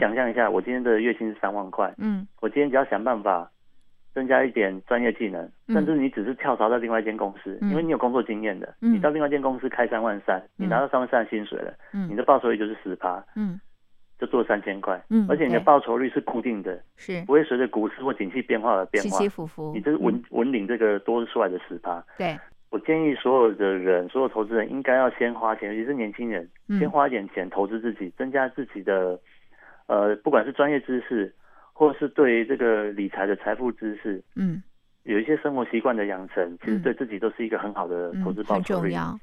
想象一下，我今天的月薪是三万块，嗯，我今天只要想办法增加一点专业技能，嗯。甚至你只是跳槽到另外一间公司，嗯。因为你有工作经验的，嗯。你到另外一间公司开三万三，你拿到三万三的薪水了，嗯。你的报酬率就是十趴，嗯。就做三千块，嗯而且你的报酬率是固定的，是。不会随着股市或景气变化而变化起起，伏伏，你这是稳嗯。稳领这个多出来的十趴。对，我建议所有的人，所有投资人应该要先花钱，尤其是年轻人，嗯。先花一点钱投资自己，增加自己的呃，不管是专业知识，或是对于这个理财的财富知识，嗯有一些生活习惯的养成，其实对自己都是一个很好的投资嗯，很报酬率。重要。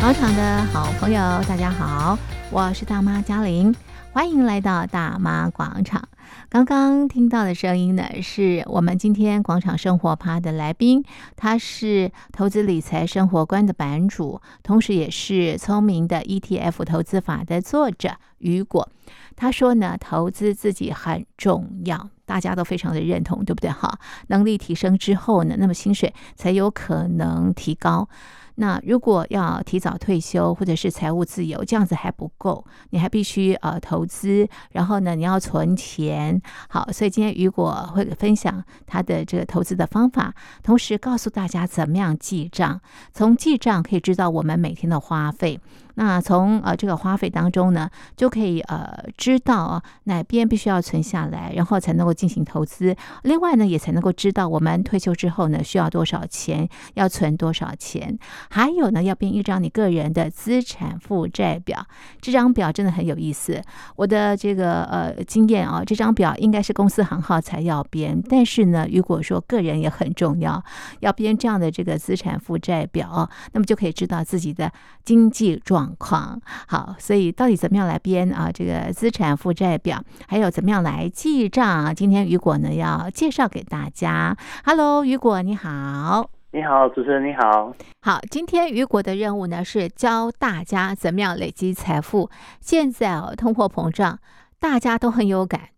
广场的好朋友，大家好，我是大妈嘉玲，欢迎来到大妈广场。刚刚听到的声音呢，是我们今天广场生活趴的来宾，他是投资理财生活观的版主，同时也是聪明的 ETF 投资法的作者雨果。他说呢，投资自己很重要，大家都非常的认同，对不对？哈，能力提升之后呢，那么薪水才有可能提高。那如果要提早退休或者是财务自由，这样子还不够，你还必须呃投资，然后呢你要存钱。好，所以今天雨果会分享他的这个投资的方法，同时告诉大家怎么样记账，从记账可以知道我们每天的花费。那从呃这个花费当中呢，就可以呃知道哪边必须要存下来，然后才能够进行投资。另外呢，也才能够知道我们退休之后呢需要多少钱，要存多少钱。还有呢，要编一张你个人的资产负债表。这张表真的很有意思。我的这个呃经验啊，这张表应该是公司行号才要编，但是呢，如果说个人也很重要，要编这样的这个资产负债表，那么就可以知道自己的经济状况。好，所以到底怎么样来编啊这个资产负债表，还有怎么样来记账？今天雨果呢要介绍给大家。Hello，雨果你好。你好，主持人你好。好，今天雨果的任务呢是教大家怎么样累积财富。现在啊，通货膨胀，大家都很有感。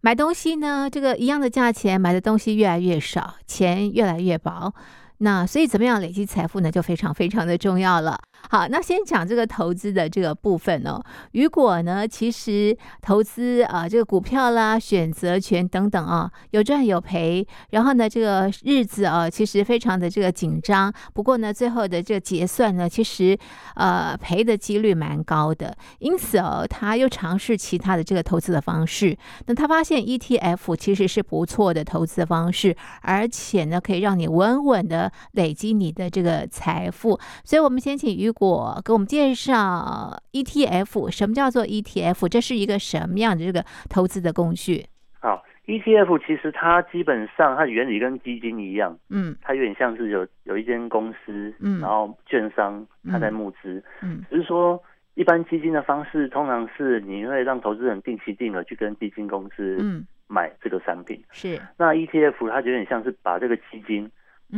买东西呢，这个一样的价钱，买的东西越来越少，钱越来越薄。那所以怎么样累积财富呢，就非常非常的重要了。好，那先讲这个投资的这个部分哦。雨果呢，其实投资啊，这个股票啦、选择权等等啊，有赚有赔。然后呢，这个日子啊，其实非常的这个紧张。不过呢，最后的这个结算呢，其实呃赔的几率蛮高的。因此哦，他又尝试其他的这个投资的方式。那他发现 ETF 其实是不错的投资方式，而且呢，可以让你稳稳的累积你的这个财富。所以我们先请雨果给我们介绍 ETF，什么叫做 ETF？这是一个什么样的这个投资的工具？好，ETF 其实它基本上它的原理跟基金一样，嗯。它有点像是有有一间公司，嗯。然后券商它在募资，嗯。只是说一般基金的方式通常是你会让投资人定期定额去跟基金公司嗯，买这个产品，是。那 ETF 它有点像是把这个基金嗯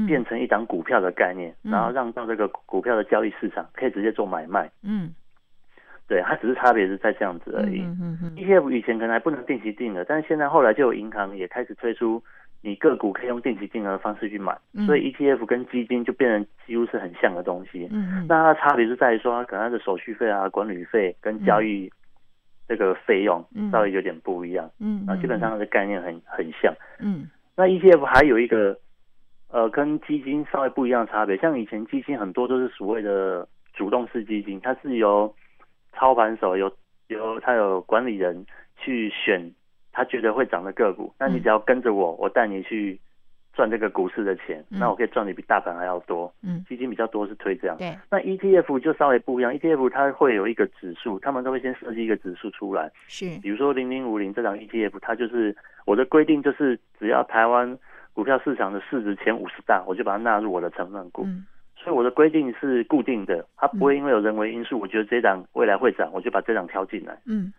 变成一档股票的概念，嗯。然后让到这个股票的交易市场可以直接做买卖，嗯。对，它只是差别是在这样子而已。嗯嗯嗯 ETF 以前可能还不能定期定额，但是现在后来就有银行也开始推出，你个股可以用定期定额的方式去买，嗯。所以 ETF 跟基金就变成几乎是很像的东西。嗯。嗯那它的差别是在于说，它可能它的手续费啊、管理费跟交易这个费用嗯。稍微有点不一样，嗯，那基本上它的概念很很像。嗯。那 ETF 还有一个呃跟基金稍微不一样的差别，像以前基金很多都是所谓的主动式基金，它是由操盘手由由他有管理人去选他觉得会涨的个股，那你只要跟着我，我带你去赚这个股市的钱，嗯。那我可以赚的比大盘还要多。嗯，基金比较多是推这样，对，那 ETF 就稍微不一样，ETF 它会有一个指数，他们都会先设计一个指数出来，是。比如说零零五零这档 ETF，它就是我的规定就是只要台湾股票市场的市值前五十大，我就把它纳入我的成分股。嗯所以我的规定是固定的，它不会因为有人为因素，我觉得这档未来会涨，我就把这档挑进来。嗯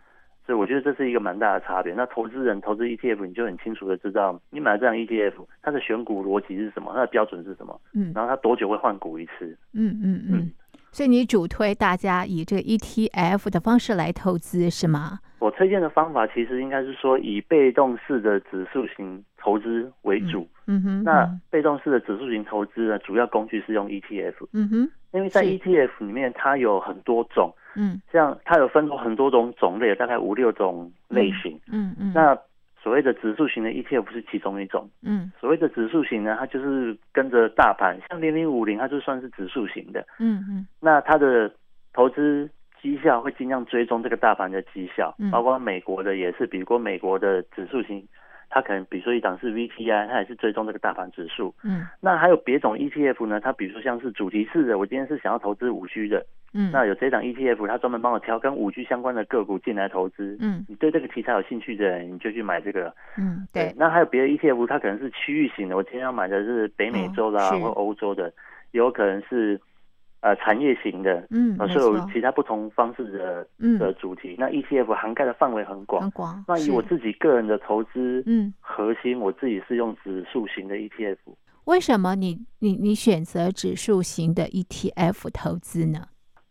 所以我觉得这是一个蛮大的差别。那投资人投资 ETF，你就很清楚的知道，你买这档 ETF，它的选股逻辑是什么，它的标准是什么，嗯然后它多久会换股一次。嗯嗯嗯，所以你主推大家以这个 ETF 的方式来投资是吗？我推荐的方法其实应该是说以被动式的指数型投资为主。嗯哼。那被动式的指数型投资呢，主要工具是用 ETF。嗯哼。因为在 ETF 里面，它有很多种。嗯。像它有分出很多种种类，大概五六种类型。嗯嗯。那所谓的指数型的 ETF 是其中一种。嗯。所谓的指数型呢，它就是跟着大盘，像零零五零，它就算是指数型的。嗯嗯。那它的投资绩效会尽量追踪这个大盘的绩效，包括美国的也是，比如说美国的指数型，它可能比如说一档是 VTI，它也是追踪这个大盘指数。嗯，那还有别种 ETF 呢？它比如说像是主题式的，我今天是想要投资五 G 的，嗯，那有这档 ETF，它专门帮我挑跟五 G 相关的个股进来投资。嗯，你对这个题材有兴趣的人，你就去买这个。嗯，对。那还有别的 ETF，它可能是区域型的，我今天要买的是北美洲啦、或欧洲的，也有可能是。呃，产业型的，嗯，所以有其他不同方式的、嗯、的主题。那 ETF 涵盖的范围很广，很广。那以我自己个人的投资，嗯，核心我自己是用指数型的 ETF。为什么你你你选择指数型的 ETF 投资呢？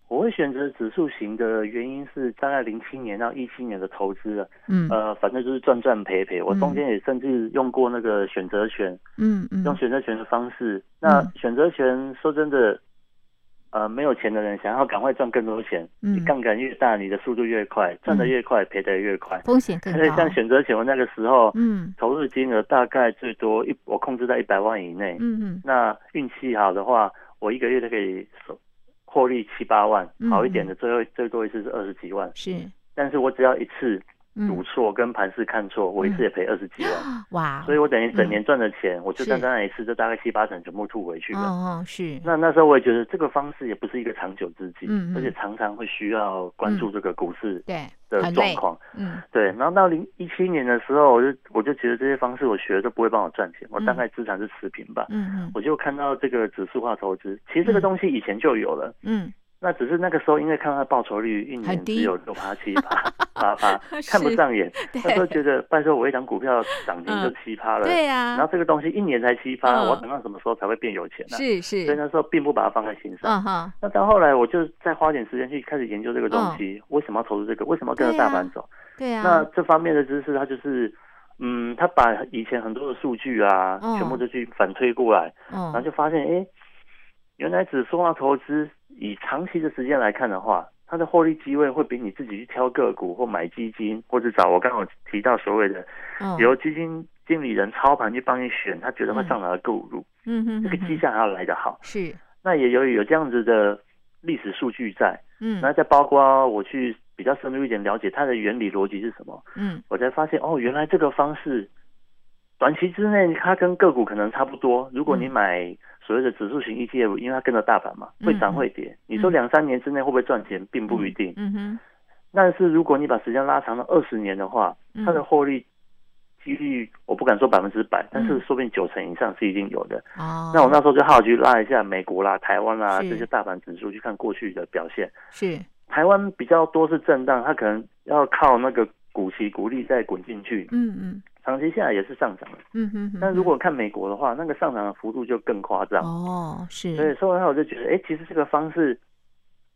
我会选择指数型的原因是，大概零七年到一七年的投资了，嗯，呃，反正就是赚赚赔赔。我中间也甚至用过那个选择权，嗯嗯，用选择权的方式。那选择权说真的。呃，没有钱的人想要赶快赚更多钱，嗯，你杠杆越大，你的速度越快，赚得越快，赔、嗯、得也越快，风险更高。所以像选择权，我那个时候，嗯，投入金额大概最多一，我控制在一百万以内，嗯嗯，那运气好的话，我一个月都可以获利七八万，嗯，好一点的最后最多一次是二十几万，是，但是我只要一次。赌错跟盘势看错，我一次也赔二十几万，嗯，哇！所以我等于整年赚的钱，嗯，我就单单那一次就大概七八成全部吐回去了。哦，是。那那时候我也觉得这个方式也不是一个长久之计，嗯，而且常常会需要关注这个股市对的状况，嗯，对。然后到零一七年的时候，我就我就觉得这些方式我学都不会帮我赚钱，我大概资产是持平吧，嗯嗯，我就看到这个指数化投资，其实这个东西以前就有了，嗯。那只是那个时候，因为看到报酬率一年只有六趴七趴 八趴，看不上眼。那时候觉得，拜托我一张股票涨停就七趴了，对呀。然后这个东西一年才七趴，我等到什么时候才会变有钱呢？是是。所以那时候并不把它放在心上。嗯哈。那到后来，我就再花点时间去开始研究这个东西，为什么要投资这个？为什么要跟着大盘走？对呀。那这方面的知识，它就是，嗯，他把以前很多的数据啊，全部都去反推过来，然后就发现，哎，原来指数化投资。以长期的时间来看的话，它的获利机会会比你自己去挑个股或买基金，或者找我刚刚提到所谓的由基金经理人操盘去帮你选，他觉得会上涨的个股，嗯哼，这个绩效还要来得好。是，那也由于有这样子的历史数据在，嗯，那再包括我去比较深入一点了解它的原理逻辑是什么，嗯，我才发现哦，原来这个方式短期之内它跟个股可能差不多，如果你买。所谓的指数型 ETF，因为它跟着大盘嘛，会涨会跌。嗯、你说两三年之内会不会赚钱，并不一定。嗯哼。但是如果你把时间拉长到二十年的话，它的获利几率我不敢说百分之百，但是说不定九成以上是一定有的。哦。那我那时候就好奇拉一下美国啦、台湾啦这些大盘指数，去看过去的表现。是。台湾比较多是震荡，它可能要靠那个股息股利再滚进去。嗯嗯。长期下来也是上涨的，嗯哼，哼。但如果看美国的话，那个上涨的幅度就更夸张。哦，是。所以说完后，我就觉得，哎、欸，其实这个方式，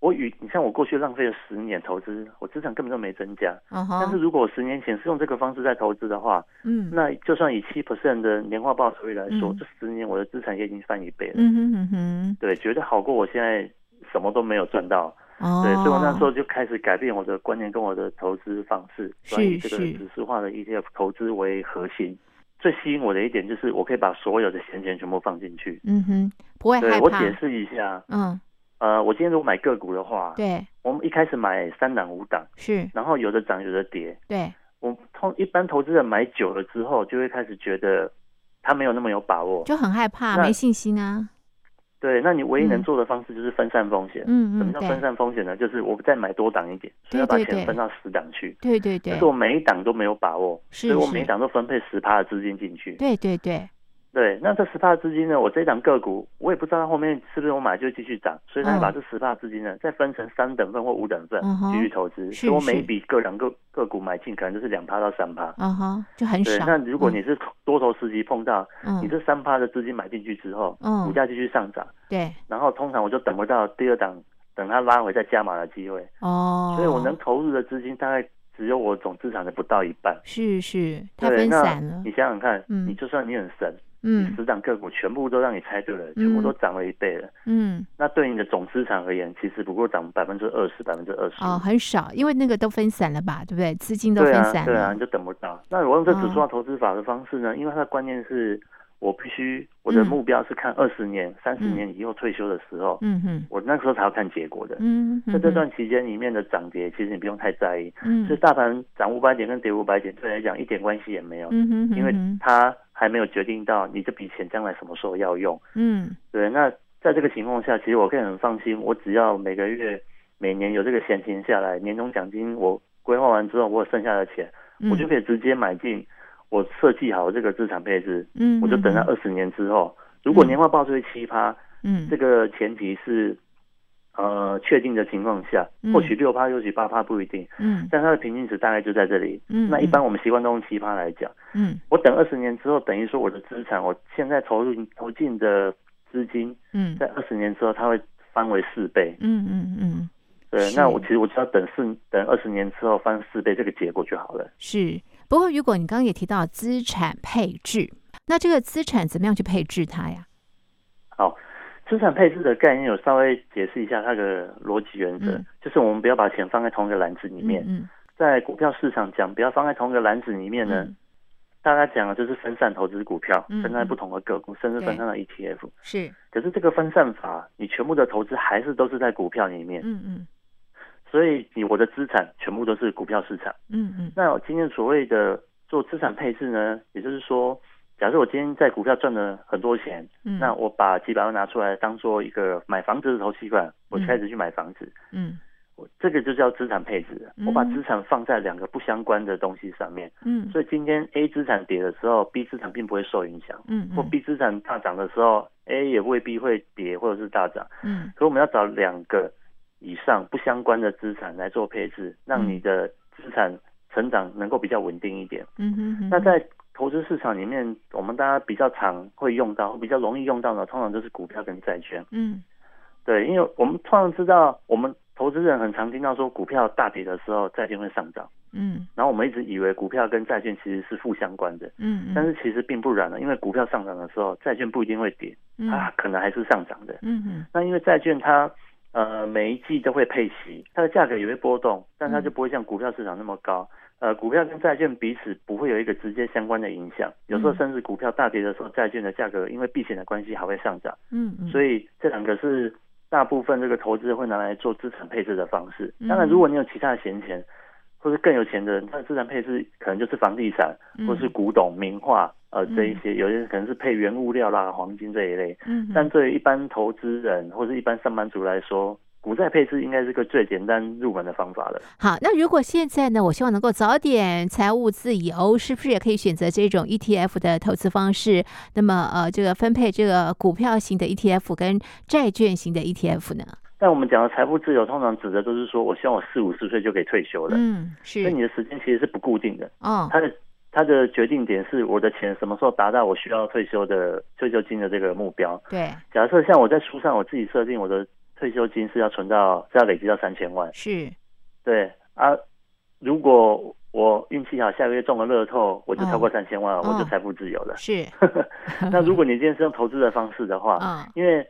我与你像我过去浪费了十年投资，我资产根本就没增加。Uh -huh. 但是如果我十年前是用这个方式在投资的话，嗯，那就算以七 percent 的年化报酬率来说，嗯、这十年我的资产也已经翻一倍了。嗯哼哼哼。对，绝对好过我现在什么都没有赚到。哦，对，所以我那时候就开始改变我的观念跟我的投资方式，所以这个指数化的 ETF 投资为核心。最吸引我的一点就是，我可以把所有的闲钱全部放进去。嗯哼，不会害怕。对，我解释一下。嗯。呃，我今天如果买个股的话，对，我们一开始买三档五档，是，然后有的涨，有的跌。对，我通一般投资人买久了之后，就会开始觉得他没有那么有把握，就很害怕，没信心啊。对，那你唯一能做的方式就是分散风险。嗯嗯。什么叫分散风险呢？就是我再买多档一点，所以要把钱分到十档去。对对对。但是我每一档都没有把握，所以我每一档都分配十趴的资金进去。对对对。对，那这十趴资金呢？我这一档个股，我也不知道它后面是不是我买就继续涨，所以他把这十趴资金呢，再分成三等份或五等份继续投资。所以我每一笔个两个个股买进，可能就是两趴到三趴。啊哈，就很少。对，那如果你是多头时期碰到，你这三趴的资金买进去之后，嗯，股价继续上涨，对，然后通常我就等不到第二档，等它拉回再加码的机会。哦，所以我能投入的资金大概。只有我总资产的不到一半。是是，它分散了。你想想看，嗯，你就算你很神。嗯，十档个股全部都让你猜对了，全部都涨了一倍了。嗯，那对你的总资产而言，其实不过涨百分之二十，百分之二十。哦，很少，因为那个都分散了吧，对不对？资金都分散了。对啊，对啊，你就等不到。那我用这指数化投资法的方式呢？因为它的观念是我必须，我的目标是看二十年、三十年以后退休的时候。嗯哼，我那时候才要看结果的。嗯，在这段期间里面的涨跌，其实你不用太在意。嗯，所以大盘涨五百点跟跌五百点，对来讲一点关系也没有。嗯哼，因为它。还没有决定到你这笔钱将来什么时候要用，嗯，对。那在这个情况下，其实我可以很放心，我只要每个月、每年有这个闲钱下来，年终奖金我规划完之后，我有剩下的钱，嗯、我就可以直接买进我设计好这个资产配置，嗯，我就等到二十年之后，如果年化报酬率七趴，嗯，这个前提是。呃，确定的情况下，或许六趴，或许八趴不一定。嗯，但它的平均值大概就在这里。嗯，那一般我们习惯都用七趴来讲。嗯，我等二十年之后，等于说我的资产，我现在投入投进的资金，嗯，在二十年之后，它会翻为四倍。嗯嗯嗯。对，那我其实我只要等四等二十年之后翻四倍这个结果就好了。是，不过如果你刚刚也提到资产配置，那这个资产怎么样去配置它呀？好。资产配置的概念，有稍微解释一下它的逻辑原则，嗯、就是我们不要把钱放在同一个篮子里面。嗯，在股票市场讲，不要放在同一个篮子里面呢，嗯、大家讲的就是分散投资股票，嗯、分散不同的个股，甚至分散到 ETF。是，可是这个分散法，你全部的投资还是都是在股票里面。嗯嗯。所以你我的资产全部都是股票市场。嗯嗯。那我今天所谓的做资产配置呢，也就是说。假设我今天在股票赚了很多钱，嗯，那我把几百万拿出来当做一个买房子的头期款，我开始去买房子，嗯，我这个就叫资产配置，嗯，我把资产放在两个不相关的东西上面，嗯，所以今天 A 资产跌的时候，B 资产并不会受影响，嗯，或 B 资产大涨的时候，A 也未必会跌或者是大涨，嗯，所以我们要找两个以上不相关的资产来做配置，让你的资产成长能够比较稳定一点，嗯哼哼，那在投资市场里面，我们大家比较常会用到、比较容易用到的，通常就是股票跟债券。嗯，对，因为我们通常知道，我们投资人很常听到说，股票大跌的时候，债券会上涨。嗯，然后我们一直以为股票跟债券其实是负相关的。嗯，但是其实并不然的，因为股票上涨的时候，债券不一定会跌，它可能还是上涨的。嗯嗯。那因为债券它呃每一季都会配息，它的价格也会波动，但它就不会像股票市场那么高。呃，股票跟债券彼此不会有一个直接相关的影响，有时候甚至股票大跌的时候，债券的价格因为避险的关系还会上涨。嗯嗯。所以这两个是大部分这个投资会拿来做资产配置的方式。当然，如果你有其他的闲钱，或者更有钱的人，他的资产配置可能就是房地产，或是古董、名画，呃，这一些，有些可能是配原物料啦、黄金这一类。嗯。但对于一般投资人或者一般上班族来说，股债配置应该是个最简单入门的方法了。好，那如果现在呢，我希望能够早点财务自由，是不是也可以选择这种 ETF 的投资方式？那么呃，这个分配这个股票型的 ETF 跟债券型的 ETF 呢？但我们讲的财富自由，通常指的都是说我希望我四五十岁就可以退休了。嗯，是。所以你的时间其实是不固定的。哦。它的它的决定点是我的钱什么时候达到我需要退休的退休金的这个目标。对。假设像我在书上我自己设定我的。退休金是要存到，是要累积到三千万。是，对啊。如果我运气好，下个月中了乐透，我就超过三千万，哦、我就财富自由了。是。那如果你今天是用投资的方式的话，哦、因为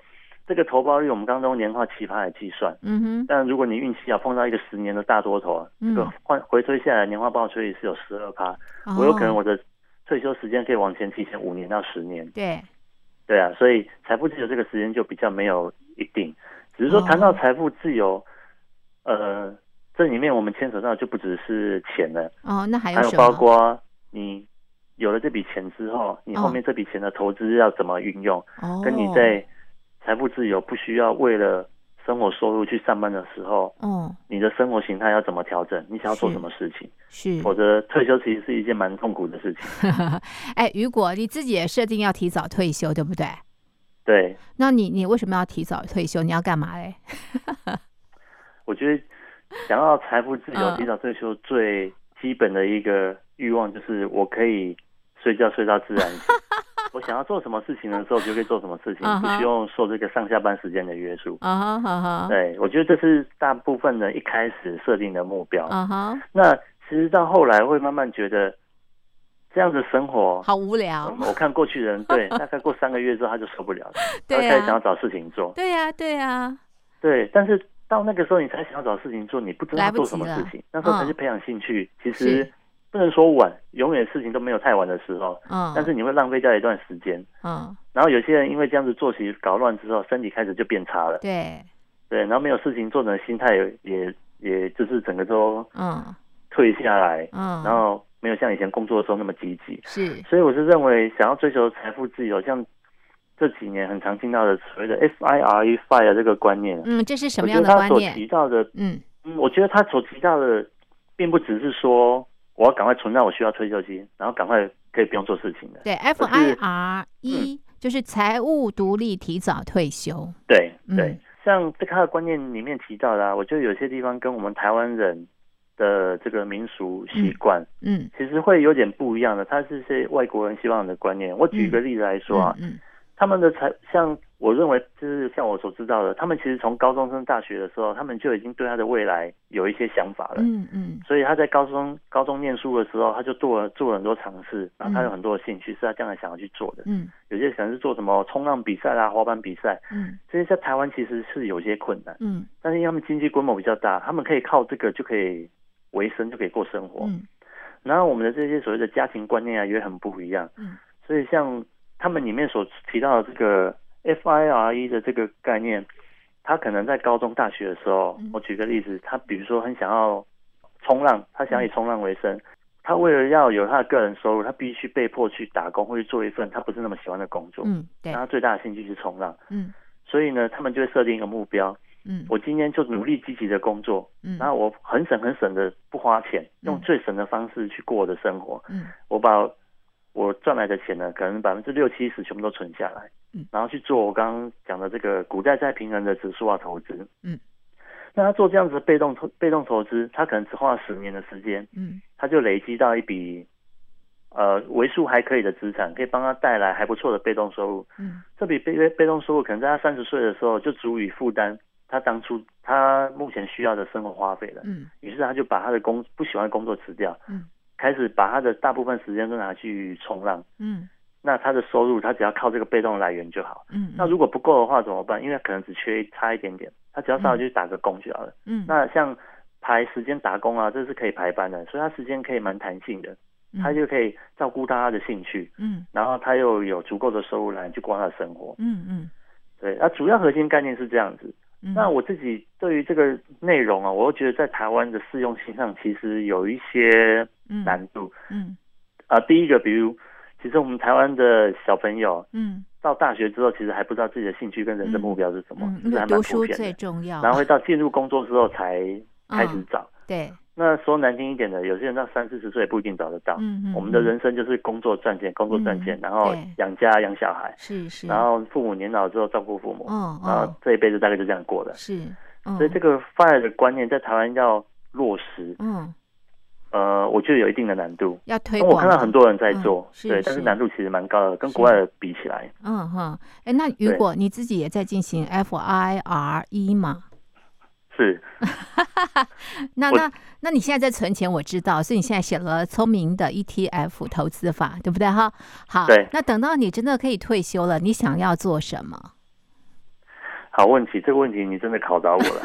这个投报率我们刚刚用年化奇葩来计算。嗯哼。但如果你运气好碰到一个十年的大多头，嗯、这个换回推下来年化报酬率是有十二趴，哦、我有可能我的退休时间可以往前提前五年到十年。对。对啊，所以财富自由这个时间就比较没有一定。只是说谈到财富自由，哦、呃，这里面我们牵扯到就不只是钱了哦，那还有还有包括你有了这笔钱之后，你后面这笔钱的投资要怎么运用，哦、跟你在财富自由不需要为了生活收入去上班的时候，哦，你的生活形态要怎么调整？你想要做什么事情？是，否则退休其实是一件蛮痛苦的事情。哎，雨果你自己也设定要提早退休，对不对？对，那你你为什么要提早退休？你要干嘛嘞？我觉得想要财富自由、嗯、提早退休，最基本的一个欲望就是我可以睡觉睡到自然醒。我想要做什么事情的时候，就可以做什么事情，不需要受这个上下班时间的约束。啊哈哈哈。对，我觉得这是大部分人一开始设定的目标。啊哈。那其实到后来会慢慢觉得这样的生活好无聊。嗯、我看过去人 对，大概过三个月之后他就受不了了，对啊、他开始想要找事情做。对呀、啊，对呀、啊，对。但是到那个时候你才想要找事情做，你不知道做什么事情，那时候才去培养兴趣。嗯、其实不能说晚，永远事情都没有太晚的时候。嗯。但是你会浪费掉一段时间。嗯。然后有些人因为这样子作息搞乱之后，身体开始就变差了。对。对，然后没有事情做的心态也也就是整个都嗯退下来，嗯，然后没有像以前工作的时候那么积极，是，所以我是认为想要追求财富自由，像这几年很常听到的所谓的 FIRE FIRE 这个观念，嗯，这是什么样的观念？他所提到的，嗯嗯，我觉得他所提到的，并不只是说我要赶快存到我需要退休金，然后赶快可以不用做事情的，对，FIRE 就是财务独立，提早退休，对对。像这个他的观念里面提到的，啊，我觉得有些地方跟我们台湾人的这个民俗习惯，嗯，其实会有点不一样的。他是些外国人希望的观念。我举一个例子来说啊，嗯，嗯，他们的才像。我认为就是像我所知道的，他们其实从高中升大学的时候，他们就已经对他的未来有一些想法了。嗯嗯。所以他在高中高中念书的时候，他就做了做了很多尝试，然后他有很多的兴趣是他将来想要去做的。嗯。有些可能是做什么冲浪比赛啦、滑板比赛。嗯。这些在台湾其实是有些困难。嗯。但是因为他们经济规模比较大，他们可以靠这个就可以维生，就可以过生活。嗯。然后我们的这些所谓的家庭观念啊，也很不一样。嗯。所以像他们里面所提到的这个。FIRE 的这个概念，他可能在高中、大学的时候，我举个例子，他比如说很想要冲浪，他想以冲浪为生，他为了要有他的个人收入，他必须被迫去打工或者做一份他不是那么喜欢的工作。嗯，对。他最大的兴趣是冲浪。嗯。所以呢，他们就会设定一个目标。嗯。我今天就努力积极的工作。嗯。然后我很省很省的不花钱，用最省的方式去过我的生活。嗯。我把。我赚来的钱呢，可能百分之六七十全部都存下来，嗯，然后去做我刚刚讲的这个股债债平衡的指数化投资，嗯，那他做这样子的被动投被动投资，他可能只花了十年的时间，嗯，他就累积到一笔，呃，为数还可以的资产，可以帮他带来还不错的被动收入，嗯，这笔被被动收入可能在他三十岁的时候就足以负担他当初他目前需要的生活花费了，嗯，于是他就把他的工不喜欢的工作辞掉，嗯。开始把他的大部分时间都拿去冲浪，嗯，那他的收入他只要靠这个被动来源就好，嗯，那如果不够的话怎么办？因为可能只缺差一点点，他只要稍微去打个工就好了，嗯，那像排时间打工啊，这是可以排班的，所以他时间可以蛮弹性的，他就可以照顾他的兴趣，嗯，然后他又有足够的收入来去过他的生活，嗯嗯，对，那主要核心概念是这样子。那我自己对于这个内容啊，我又觉得在台湾的适用性上其实有一些难度。嗯，嗯啊，第一个，比如，其实我们台湾的小朋友，嗯，到大学之后，其实还不知道自己的兴趣跟人生目标是什么，嗯，还蛮普遍的。读书最重要。然后会到进入工作之后才开始找。嗯，对。那说难听一点的，有些人到三四十岁也不一定找得到。嗯嗯。我们的人生就是工作赚钱，工作赚钱，然后养家养小孩。是是。然后父母年老之后照顾父母。嗯。然后这一辈子大概就这样过了。是。所以这个 FIRE 的观念在台湾要落实。嗯。呃，我觉得有一定的难度。要推广。我看到很多人在做，对，但是难度其实蛮高的，跟国外的比起来。嗯哼。哎，那如果你自己也在进行 FIRE 吗？是，那那那你现在在存钱，我知道，所以你现在写了聪明的 ETF 投资法，对不对哈？好，对。那等到你真的可以退休了，你想要做什么？好问题，这个问题你真的考到我了。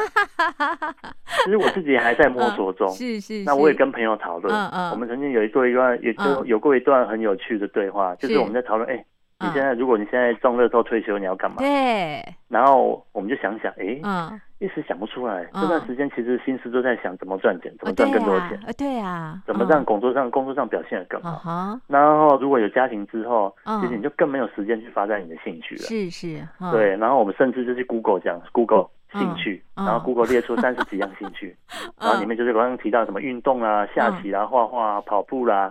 其实我自己还在摸索中，是是。那我也跟朋友讨论，嗯嗯。我们曾经有一段一段，也就有过一段很有趣的对话，就是我们在讨论，哎。你现在，如果你现在中乐透退休，你要干嘛？对。然后我们就想想，哎，嗯，一时想不出来。这段时间其实心思都在想怎么赚钱，怎么赚更多钱。对啊。怎么让工作上工作上表现得更好？然后如果有家庭之后，其实你就更没有时间去发展你的兴趣了。是是。对，然后我们甚至就去 Google 讲 Google。兴趣，然后 Google 列出三十几样兴趣，然后里面就是刚刚提到什么运动啊、下棋啦、画画啊、跑步啦，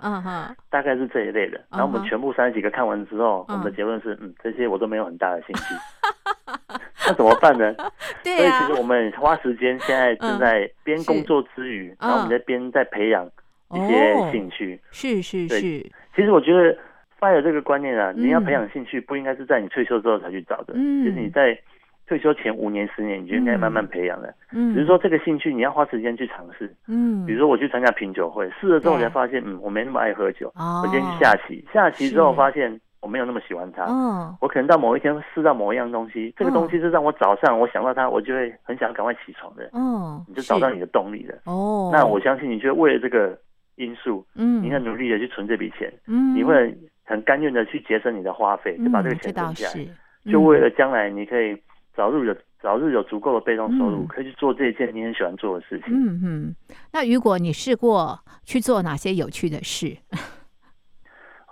大概是这一类的。然后我们全部三十几个看完之后，我们的结论是，嗯，这些我都没有很大的兴趣。那怎么办呢？所以其实我们花时间现在正在边工作之余，然后我们在边在培养一些兴趣。是是是。其实我觉得 FIRE 这个观念啊，你要培养兴趣，不应该是在你退休之后才去找的。其实你在退休前五年十年，你就应该慢慢培养的。嗯，只是说这个兴趣你要花时间去尝试。嗯，比如说我去参加品酒会，试了之后我才发现，嗯，我没那么爱喝酒。哦，我今天去下棋，下棋之后发现我没有那么喜欢它。嗯，我可能到某一天试到某一样东西，这个东西是让我早上我想到它，我就会很想赶快起床的。哦，你就找到你的动力了。哦，那我相信你就会为了这个因素，嗯，你很努力的去存这笔钱，嗯，你会很甘愿的去节省你的花费，就把这个钱存下来，嗯、就为了将来你可以早日有早日有足够的被动收入，嗯、可以去做这一件你很喜欢做的事情。嗯嗯，那如果你试过去做哪些有趣的事？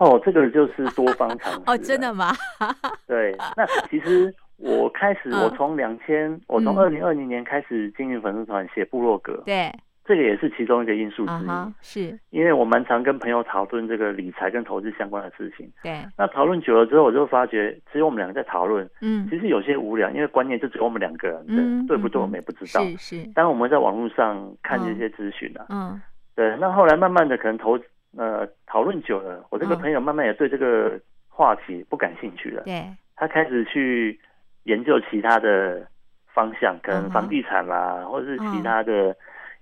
哦，这个就是多方尝 试。哦，真的吗？对，那其实我开始，我从两千，我从二零二零年开始经营粉丝团，写部落格。对。这个也是其中一个因素之一，uh-huh, 是因为我蛮常跟朋友讨论这个理财跟投资相关的事情。对，那讨论久了之后，我就发觉只有我们两个在讨论，嗯，其实有些无聊，因为观念就只有我们两个人，嗯，对不对？我们也不知道。是是。当我们在网络上看这些资讯啊，嗯，对，那后来慢慢的可能投呃讨论久了，我这个朋友慢慢也对这个话题不感兴趣了。对，他开始去研究其他的方向，可能房地产啦，或者是其他的。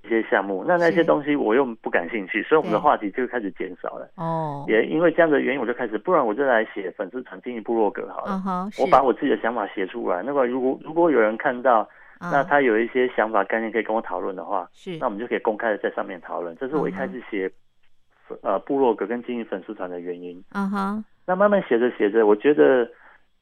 一些项目，那那些东西我又不感兴趣，所以我们的话题就开始减少了。哦，也因为这样的原因，我就开始，不然我就来写粉丝团经营部落格好了。Uh-huh, 我把我自己的想法写出来。那么如果如果有人看到，uh-huh. 那他有一些想法概念可以跟我讨论的话，是，那我们就可以公开的在上面讨论。这是我一开始写，uh-huh. 呃部落格跟经营粉丝团的原因。啊哈，那慢慢写着写着，我觉得。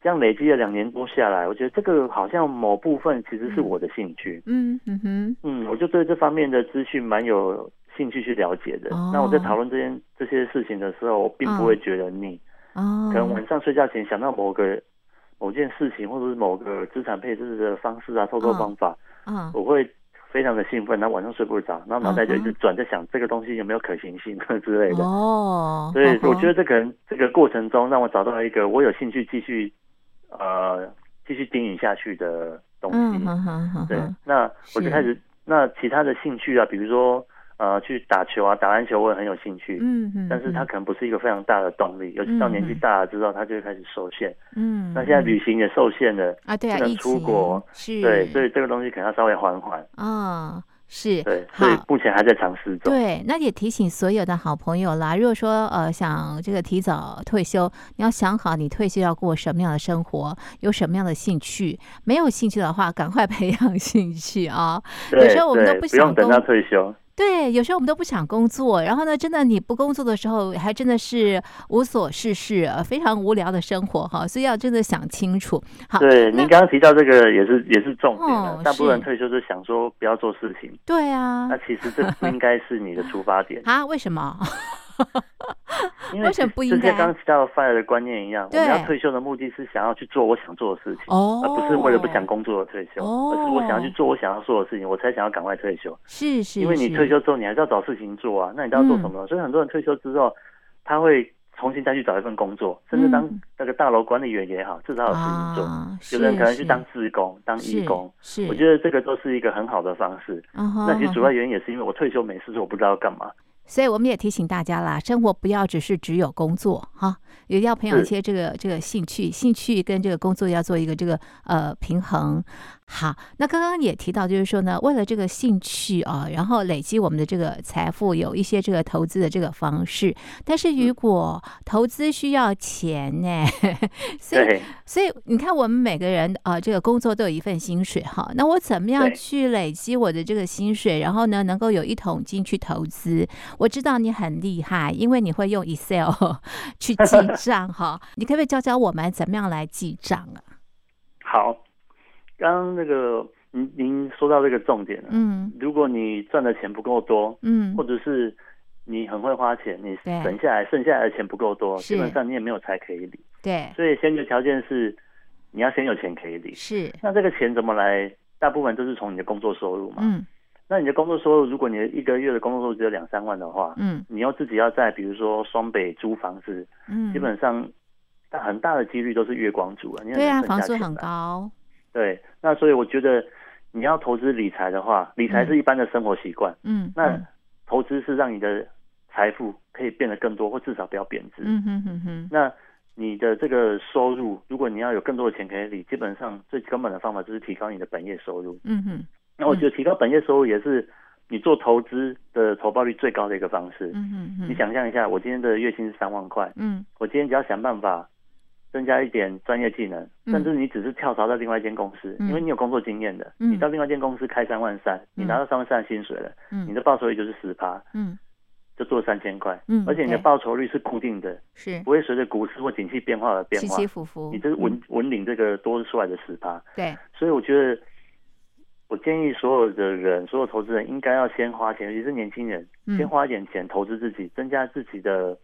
这样累积了两年多下来，我觉得这个好像某部分其实是我的兴趣。嗯嗯哼，嗯，我就对这方面的资讯蛮有兴趣去了解的。哦、那我在讨论这件这些事情的时候，我并不会觉得腻。哦，可能晚上睡觉前想到某个某件事情，或者是某个资产配置的方式啊、操作方法，嗯、哦，我会非常的兴奋，然后晚上睡不着，然后脑袋就一直转，在想这个东西有没有可行性 之类的。哦，所以我觉得这可能这个过程中让我找到了一个我有兴趣继续。呃，继续经营下去的东西，嗯、对，那我就开始，那其他的兴趣啊，比如说呃，去打球啊，打篮球我也很有兴趣，嗯嗯，但是他可能不是一个非常大的动力，嗯、尤其到年纪大了之后，他就会开始受限，嗯，那现在旅行也受限了，啊，对啊，不能出国，是，对，所以这个东西可能要稍微缓缓，啊、哦。是，对，所以目前还在尝试中。对，那也提醒所有的好朋友啦，如果说呃想这个提早退休，你要想好你退休要过什么样的生活，有什么样的兴趣。没有兴趣的话，赶快培养兴趣啊！有时候我们都不想不用等到退休。对，有时候我们都不想工作，然后呢，真的你不工作的时候，还真的是无所事事，非常无聊的生活哈，所以要真的想清楚。好，对，您刚刚提到这个也是也是重点的，哦、大部分人退休是想说不要做事情。对啊，那其实这不应该是你的出发点啊？为什么？因为不应该？就像刚刚提到 FIRE 的观念一样，我们要退休的目的是想要去做我想做的事情，哦、而不是为了不想工作而退休，哦，而是我想要去做我想要做的事情，我才想要赶快退休。是是，因为你退休之后，你还是要找事情做啊，那你都要做什么？嗯、所以很多人退休之后，他会重新再去找一份工作，甚至当那个大楼管理员也好，至少有事情做。啊、有人可能去当志工、当义工，是，我觉得这个都是一个很好的方式。那其实主要原因也是因为我退休没事做，我不知道要干嘛。所以我们也提醒大家啦，生活不要只是只有工作哈，也要培养一些这个这个兴趣，兴趣跟这个工作要做一个这个呃平衡。好，那刚刚也提到，就是说呢，为了这个兴趣啊，然后累积我们的这个财富，有一些这个投资的这个方式。但是如果投资需要钱呢，所以所以你看，我们每个人啊，这个工作都有一份薪水哈。那我怎么样去累积我的这个薪水，然后呢，能够有一桶金去投资？我知道你很厉害，因为你会用 Excel 去记账哈。你可不可以教教我们怎么样来记账啊？好。刚刚那个您您说到这个重点了，嗯，如果你赚的钱不够多，嗯，或者是你很会花钱，你省下来剩下来的钱不够多，基本上你也没有财可以理，对，所以先决条件是你要先有钱可以理，是，那这个钱怎么来？大部分都是从你的工作收入嘛，嗯，那你的工作收入，如果你的一个月的工作收入只有两三万的话，嗯，你要自己要在比如说双北租房子，嗯，基本上但很大的几率都是月光族啊，对啊，房租很高。对，那所以我觉得你要投资理财的话，理财是一般的生活习惯。嗯，那投资是让你的财富可以变得更多，或至少不要贬值。嗯哼哼哼。那你的这个收入，如果你要有更多的钱可以理，基本上最根本的方法就是提高你的本业收入。嗯哼。那我觉得提高本业收入也是你做投资的投报率最高的一个方式。嗯哼。你想象一下，我今天的月薪是三万块。嗯。我今天只要想办法增加一点专业技能，甚至你只是跳槽到另外一间公司，因为你有工作经验的，你到另外一间公司开三万三，你拿到三万三的薪水了，你的报酬率就是十趴。嗯。就做三千块，嗯，而且你的报酬率是固定的，是。不会随着股市或景气变化而变化，起起伏伏。你这是稳稳领这个多出来的十趴，对。所以我觉得，我建议所有的人，所有投资人应该要先花钱，尤其是年轻人，先花一点钱投资自己，增加自己的，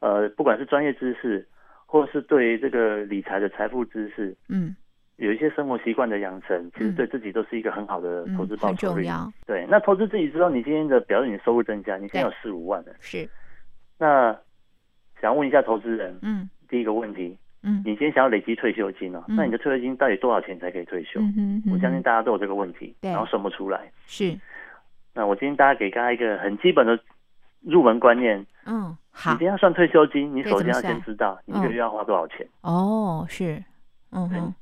呃，不管是专业知识，或是对于这个理财的财富知识，嗯。有一些生活习惯的养成，其实对自己都是一个很好的投资报酬对，那投资自己知道你今天的表示你收入增加，你现在有四五万了。是。那想问一下投资人，嗯，第一个问题，嗯，你今天想要累积退休金哦，嗯、那你的退休金到底多少钱才可以退休？嗯、我相信大家都有这个问题，然后算不出来。是。那我今天大家给大家一个很基本的入门观念。嗯，好。你今天要算退休金，你首先要先知道你一个月要花多少钱。嗯、哦，是。嗯哼。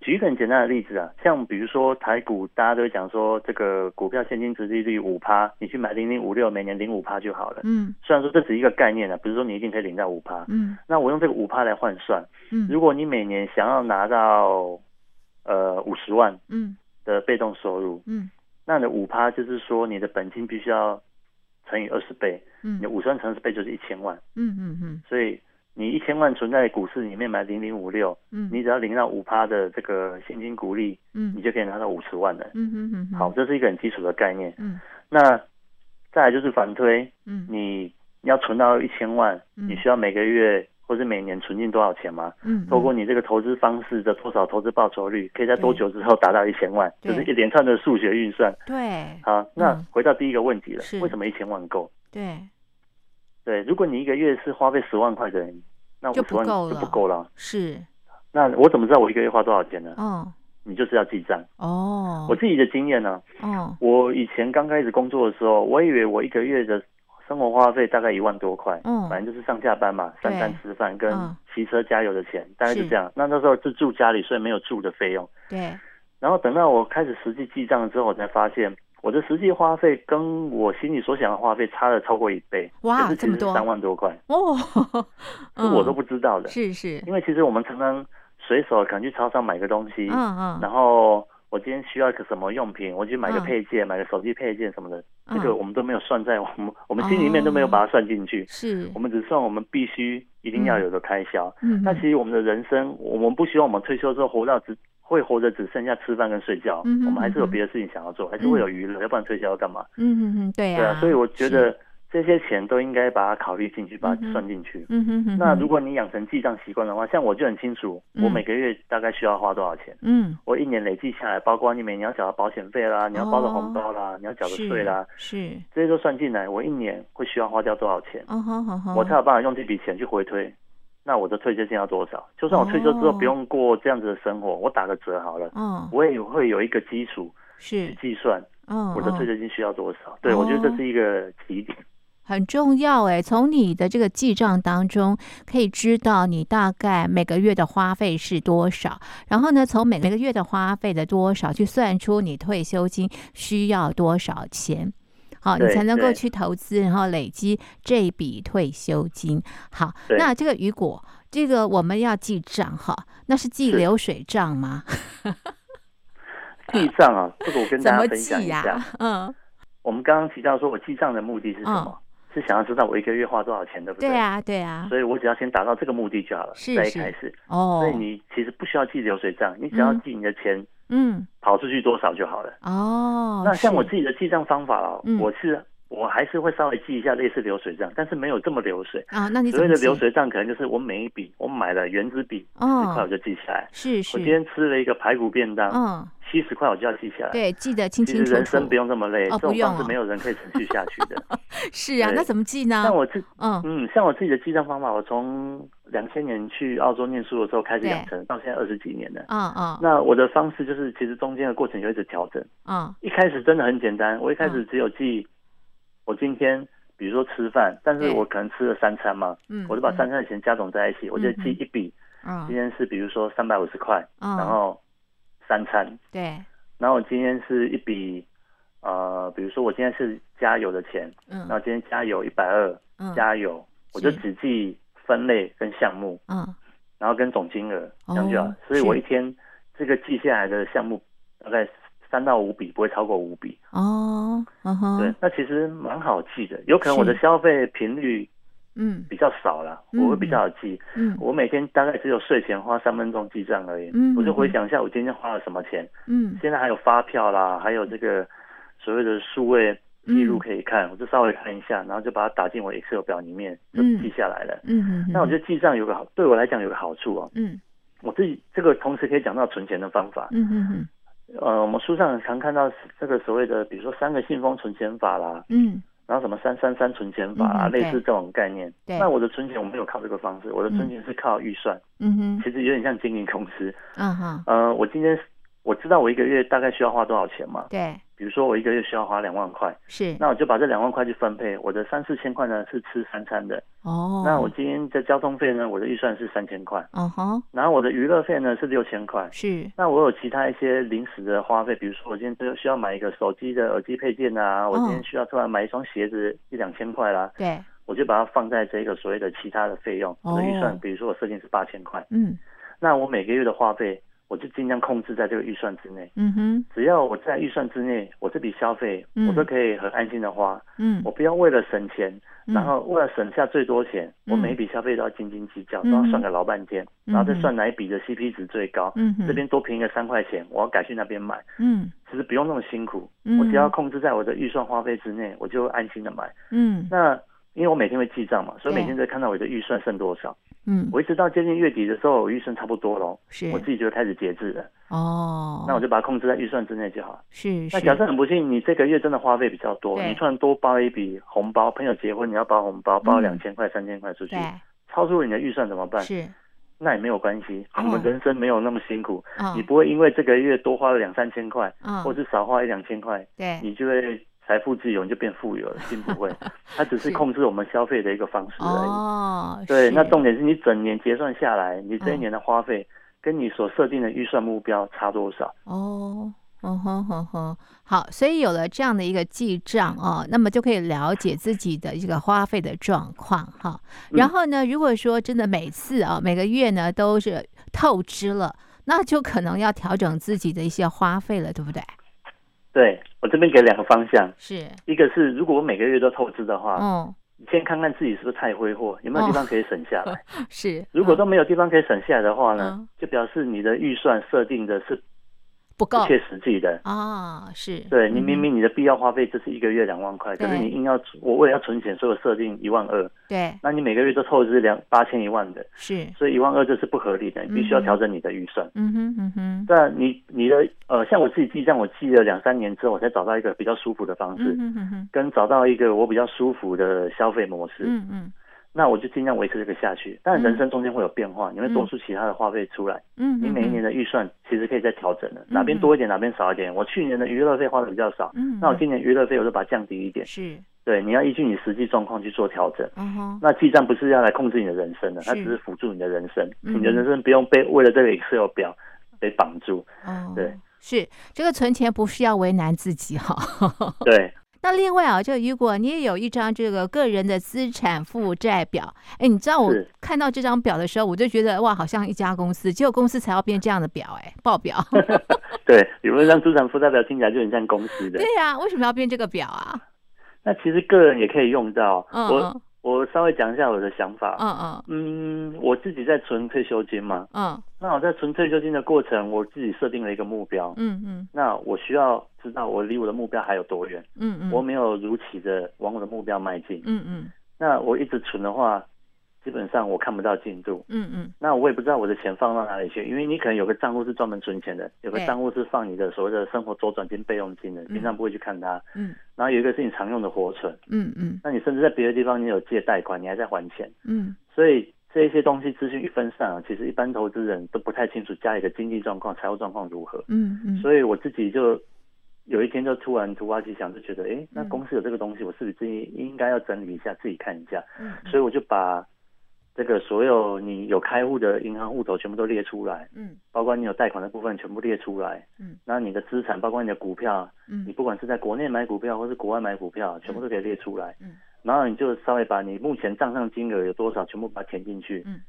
举一个很简单的例子啊，像比如说台股，大家都会讲说这个股票现金值利率五趴，你去买零零五六，每年领五趴就好了。嗯，虽然说这只是一个概念啊，不是说你一定可以领到五趴。嗯，那我用这个五趴来换算，嗯，如果你每年想要拿到呃五十万，嗯的被动收入，嗯，那你的五趴就是说你的本金必须要乘以二十倍，嗯，你五十万乘十倍就是一千万，嗯嗯嗯，所以。你一千万存在股市里面买零零五六，嗯，你只要领到五趴的这个现金股利，嗯，你就可以拿到五十万了，嗯嗯嗯，好，这是一个很基础的概念，嗯，那再来就是反推，嗯，你要存到一千万，你需要每个月或是每年存进多少钱吗？嗯，透过你这个投资方式的多少投资报酬率，可以在多久之后达到一千万？就是一连串的数学运算，对，好，那回到第一个问题了，为什么一千万够？对，对，如果你一个月是花费十万块的人。那五十万就不够了，是。那我怎么知道我一个月花多少钱呢？哦，你就是要记账。哦，我自己的经验呢，哦，我以前刚开始工作的时候，我以为我一个月的生活花费大概一万多块，嗯，反正就是上下班嘛，三餐吃饭跟骑车加油的钱，大概是。这样。那那时候是住家里，所以没有住的费用。对。然后等到我开始实际记账之后，我才发现。我的实际花费跟我心里所想的花费差了超过一倍，哇，这么多，三万多块。哦，是我都不知道的，是是，因为其实我们常常随手可能去超市买个东西，嗯嗯，然后我今天需要一个什么用品，我去买个配件，买个手机配件什么的，这个我们都没有算在我们 我们心里面都没有把它算进去，是。我们只算我们必须一定要有的开销，嗯，那其实我们的人生，我们不希望我们退休之后活到只。会活着只剩下吃饭跟睡觉，嗯、我们还是有别的事情想要做，嗯、还是会有娱乐，要不然退休要干嘛？嗯嗯嗯，对啊，对啊，所以我觉得这些钱都应该把它考虑进去，把它算进去。嗯哼哼。那如果你养成记账习惯的话，像我就很清楚，我每个月大概需要花多少钱。嗯。我一年累计下来，包括你每年要缴的保险费啦，你要包的红包啦，哦、你要缴的税啦，是这些都算进来，我一年会需要花掉多少钱？哦好好好。我才有办法用这笔钱去回推。那我的退休金要多少？就算我退休之后不用过这样子的生活，我打个折好了。嗯，我也会有一个基础去计算。嗯，我的退休金需要多少？对，我觉得这是一个起点，很重要哎。从你的这个记账当中可以知道你大概每个月的花费是多少，然后呢，从每个月的花费的多少去算出你退休金需要多少钱。好，你才能够去投资，然后累积这笔退休金。好，那这个雨果，这个我们要记账哈，那是记流水账吗？记账啊，这个我跟大家分享一下。啊、嗯，我们刚刚提到说，我记账的目的是什么？嗯、是想要知道我一个月花多少钱，对不对？对啊，对啊。所以我只要先达到这个目的就好了。是，在一开始哦。所以你其实不需要记流水账，你只要记你的钱。嗯。跑出去多少就好了。哦。那像我自己的记账方法啊，我是。我还是会稍微记一下类似流水账，但是没有这么流水啊。那你所谓的流水账，可能就是我每一笔我买了原子笔十块我就记下来。是是。我今天吃了一个排骨便当，嗯，七十块我就要记下来。对，记得清清楚楚。人生不用这么累，这种方式没有人可以持续下去的。是啊，那怎么记呢？像我自嗯嗯，像我自己的记账方法，我从两千年去澳洲念书的时候开始养成，到现在二十几年了。嗯嗯。那我的方式就是，其实中间的过程有一直调整。嗯。一开始真的很简单，我一开始只有记。我今天比如说吃饭，但是我可能吃了三餐嘛，嗯，我就把三餐的钱加总在一起，嗯、我就记一笔，嗯，今天是比如说三百五十块，嗯，然后三餐，对，然后我今天是一笔，呃，比如说我今天是加油的钱，嗯，然后今天加油一百二，加油，我就只记分类跟项目，嗯，然后跟总金额这样就好，所以我一天这个记下来的项目大概三到五笔，不会超过五笔。哦，对，那其实蛮好记的。有可能我的消费频率，嗯，比较少了，我会比较好记。嗯，我每天大概只有睡前花三分钟记账而已。嗯，我就回想一下我今天花了什么钱。嗯，现在还有发票啦，还有这个所谓的数位记录可以看，我就稍微看一下，然后就把它打进我 Excel 表里面，就记下来了。嗯嗯。那我觉得记账有个好，对我来讲有个好处哦。嗯。我自己这个同时可以讲到存钱的方法。嗯嗯嗯。呃，我们书上常看到这个所谓的，比如说三个信封存钱法啦，嗯，然后什么三三三存钱法啦，类似这种概念。对。那我的存钱我没有靠这个方式，我的存钱是靠预算。嗯哼。其实有点像经营公司。嗯哼。呃，我今天我知道我一个月大概需要花多少钱嘛？对。比如说我一个月需要花两万块，是，那我就把这两万块去分配，我的三四千块呢是吃三餐的，哦，那我今天的交通费呢，我的预算是三千块，哦吼，然后我的娱乐费呢是六千块，是，那我有其他一些临时的花费，比如说我今天需要买一个手机的耳机配件啊，我今天需要突然买一双鞋子一两千块啦，对，我就把它放在这个所谓的其他的费用，我的预算，比如说我设定是八千块，嗯，那我每个月的花费。我就尽量控制在这个预算之内。嗯哼，只要我在预算之内，我这笔消费，我都可以很安心的花。嗯，我不要为了省钱，然后为了省下最多钱，我每一笔消费都要斤斤计较，都要算个老半天，然后再算哪一笔的 CP 值最高。嗯，这边多便宜个三块钱，我要改去那边买。嗯，其实不用那么辛苦。我只要控制在我的预算花费之内，我就安心的买。嗯，那因为我每天会记账嘛，所以每天都看到我的预算剩多少。嗯，我一直到接近月底的时候，我预算差不多了，是，我自己就会开始节制了。哦，那我就把它控制在预算之内就好。是，那假设很不幸，你这个月真的花费比较多，你突然多包一笔红包，朋友结婚你要包红包，包两千块、三千块出去，超出了你的预算怎么办？是，那也没有关系，我们人生没有那么辛苦，你不会因为这个月多花了两三千块，或是少花一两千块，对，你就会。财富自由，你就变富有了，并不会，它只是控制我们消费的一个方式而已。哦，对，那重点是你整年结算下来，你这一年的花费跟你所设定的预算目标差多少？哦，哦吼吼吼，好，所以有了这样的一个记账哦，那么就可以了解自己的一个花费的状况哈。然后呢，如果说真的每次啊，每个月呢都是透支了，那就可能要调整自己的一些花费了，对不对？对，我这边给两个方向，是。一个是如果我每个月都透支的话，嗯，你先看看自己是不是太挥霍，有没有地方可以省下来。是，如果都没有地方可以省下来的话呢，就表示你的预算设定的是。不够，不切实际的。啊，是。对你明明你的必要花费就是一个月两万块，可是你硬要我为了要存钱，所以我设定一万二，对，那你每个月都透支两八千一万的，是，所以一万二这是不合理的，你必须要调整你的预算。嗯哼嗯哼，但你你的呃，像我自己记账，我记了两三年之后，我才找到一个比较舒服的方式，嗯哼，跟找到一个我比较舒服的消费模式，嗯嗯。那我就尽量维持这个下去，但人生中间会有变化，嗯、你会多出其他的花费出来。嗯，你每一年的预算其实可以再调整的，嗯、哪边多一点，哪边少一点。我去年的娱乐费花的比较少，嗯，那我今年娱乐费我就把它降低一点。是，对，你要依据你实际状况去做调整。那记账不是要来控制你的人生的，它只是辅助你的人生，嗯、你的人生不用被为了这个 Excel 表被绑住。哦，对，是这个存钱不是要为难自己哈。对。那另外啊，就如果你也有一张这个个人的资产负债表，哎，你知道我看到这张表的时候，我就觉得哇，好像一家公司，只有公司才要变这样的表，哎，报表。对，有没有让资产负债表听起来就很像公司的？对呀、啊，为什么要变这个表啊？那其实个人也可以用到。嗯。我我稍微讲一下我的想法。嗯嗯嗯，我自己在存退休金嘛。嗯。那我在存退休金的过程，我自己设定了一个目标。嗯嗯。那我需要知道我离我的目标还有多远。嗯嗯。我没有如期的往我的目标迈进。嗯嗯。那我一直存的话。基本上我看不到进度，嗯嗯，那我也不知道我的钱放到哪里去，因为你可能有个账户是专门存钱的，有个账户是放你的所谓的生活周转金、备用金的，平常不会去看它，嗯，然后有一个是你常用的活存，嗯嗯，那你甚至在别的地方你有借贷款，你还在还钱，嗯，所以这些东西资讯一分散，啊其实一般投资人都不太清楚家里的经济状况、财务状况如何，嗯嗯，所以我自己就有一天就突然突发奇想，就觉得，哎，那公司有这个东西，我是不是应应该要整理一下，自己看一下？嗯，所以我就把这个所有你有开户的银行户头全部都列出来，嗯，包括你有贷款的部分全部列出来，嗯，那你的资产，包括你的股票，嗯，你不管是在国内买股票或是国外买股票，全部都可以列出来，嗯，然后你就稍微把你目前账上金额有多少，全部把它填进去，嗯。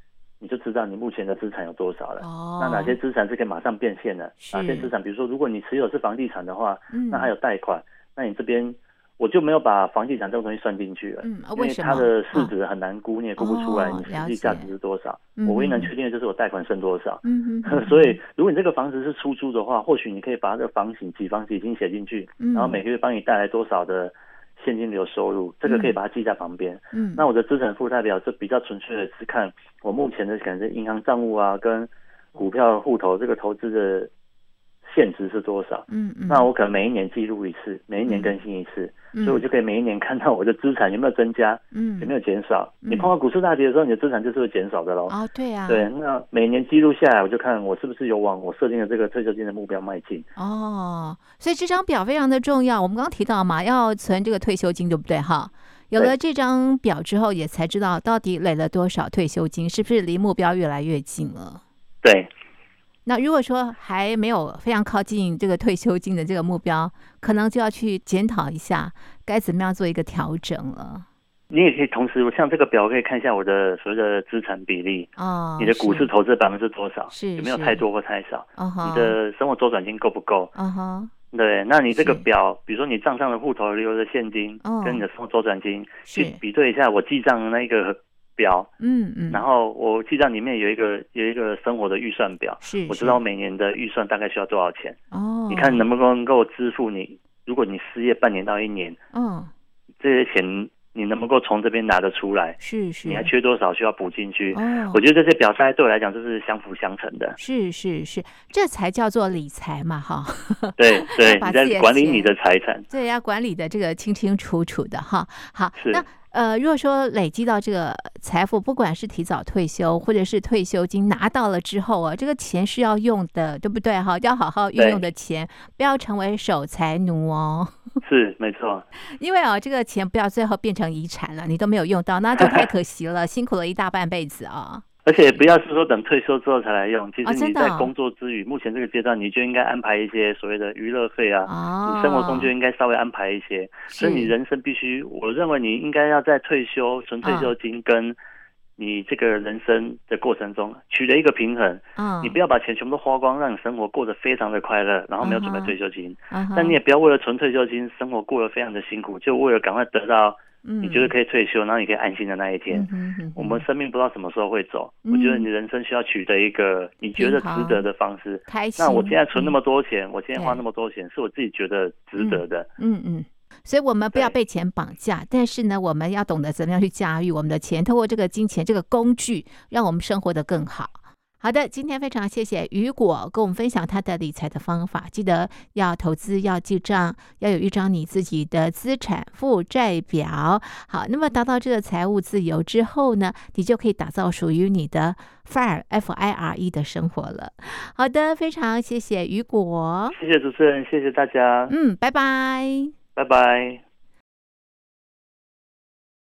你就知道你目前的资产有多少了。哦。那哪些资产是可以马上变现的？哪些资产，比如说，如果你持有是房地产的话，嗯，那还有贷款，那你这边我就没有把房地产这个东西算进去了。因为它的市值很难估，你也估不出来你实际价值是多少。我唯一能确定的就是我贷款剩多少。嗯嗯。所以，如果你这个房子是出租的话，或许你可以把这个房型、几房几厅写进去，然后每个月帮你带来多少的。现金流收入，这个可以把它记在旁边。嗯，那我的资产负债表就比较纯粹的是看我目前的可能是银行账户啊，跟股票户头这个投资的。现值是多少？嗯嗯，那我可能每一年记录一次，每一年更新一次，嗯，所以我就可以每一年看到我的资产有没有增加，嗯，有没有减少。嗯，你碰到股市大跌的时候，你的资产就是会减少的喽。哦，对呀，啊，对，那每年记录下来，我就看我是不是有往我设定的这个退休金的目标迈进。哦，所以这张表非常的重要。我们刚刚提到嘛，要存这个退休金，对不对？哈，有了这张表之后，也才知道到底累了多少退休金，是不是离目标越来越近了？对。那如果说还没有非常靠近这个退休金的这个目标，可能就要去检讨一下该怎么样做一个调整了。你也可以同时像这个表，可以看一下我的所谓的资产比例哦，你的股市投资百分之多少？是有没有太多或太少？哦，你的生活周转金够不够？对，那你这个表，比如说你账上的户头留的现金，跟你的生活周转金去比对一下，我记账的那个。表，嗯嗯，然后我记账里面有一个有一个生活的预算表，是，我知道每年的预算大概需要多少钱，哦，你看能不能够支付你，如果你失业半年到一年，嗯，这些钱你能不能够从这边拿得出来？是是，你还缺多少需要补进去？哦，我觉得这些表现对我来讲就是相辅相成的，是是是，这才叫做理财嘛，哈，对对，你在管理你的财产，对，要管理的这个清清楚楚的哈，好，那。呃，如果说累积到这个财富，不管是提早退休，或者是退休金拿到了之后啊，这个钱是要用的，对不对？哈，要好好运用的钱，不要成为守财奴哦。是，没错。因为啊，这个钱不要最后变成遗产了，你都没有用到，那就太可惜了，辛苦了一大半辈子啊。而且不要是说等退休之后才来用，其实你在工作之余，目前这个阶段你就应该安排一些所谓的娱乐费啊，你生活中就应该稍微安排一些。所以你人生必须，我认为你应该要在退休存退休金跟你这个人生的过程中取得一个平衡。嗯，你不要把钱全部都花光，让你生活过得非常的快乐，然后没有准备退休金。但你也不要为了存退休金，生活过得非常的辛苦，就为了赶快得到。嗯，你觉得可以退休，然后你可以安心的那一天。嗯嗯，我们生命不知道什么时候会走，嗯，我觉得你人生需要取得一个你觉得值得的方式。开心。那我现在存那么多钱，嗯，我现在花那么多钱，是我自己觉得值得的。嗯嗯，嗯，所以我们不要被钱绑架，但是呢，我们要懂得怎么样去驾驭我们的钱，透过这个金钱这个工具，让我们生活得更好。好的，今天非常谢谢雨果跟我们分享他的理财的方法。记得要投资要记账，要有一张你自己的资产负债表。好，那么达到这个财务自由之后呢，你就可以打造属于你的 FIRE F I R E 的生活了。好的，非常谢谢雨果，谢谢主持人，谢谢大家。嗯，拜拜，拜拜。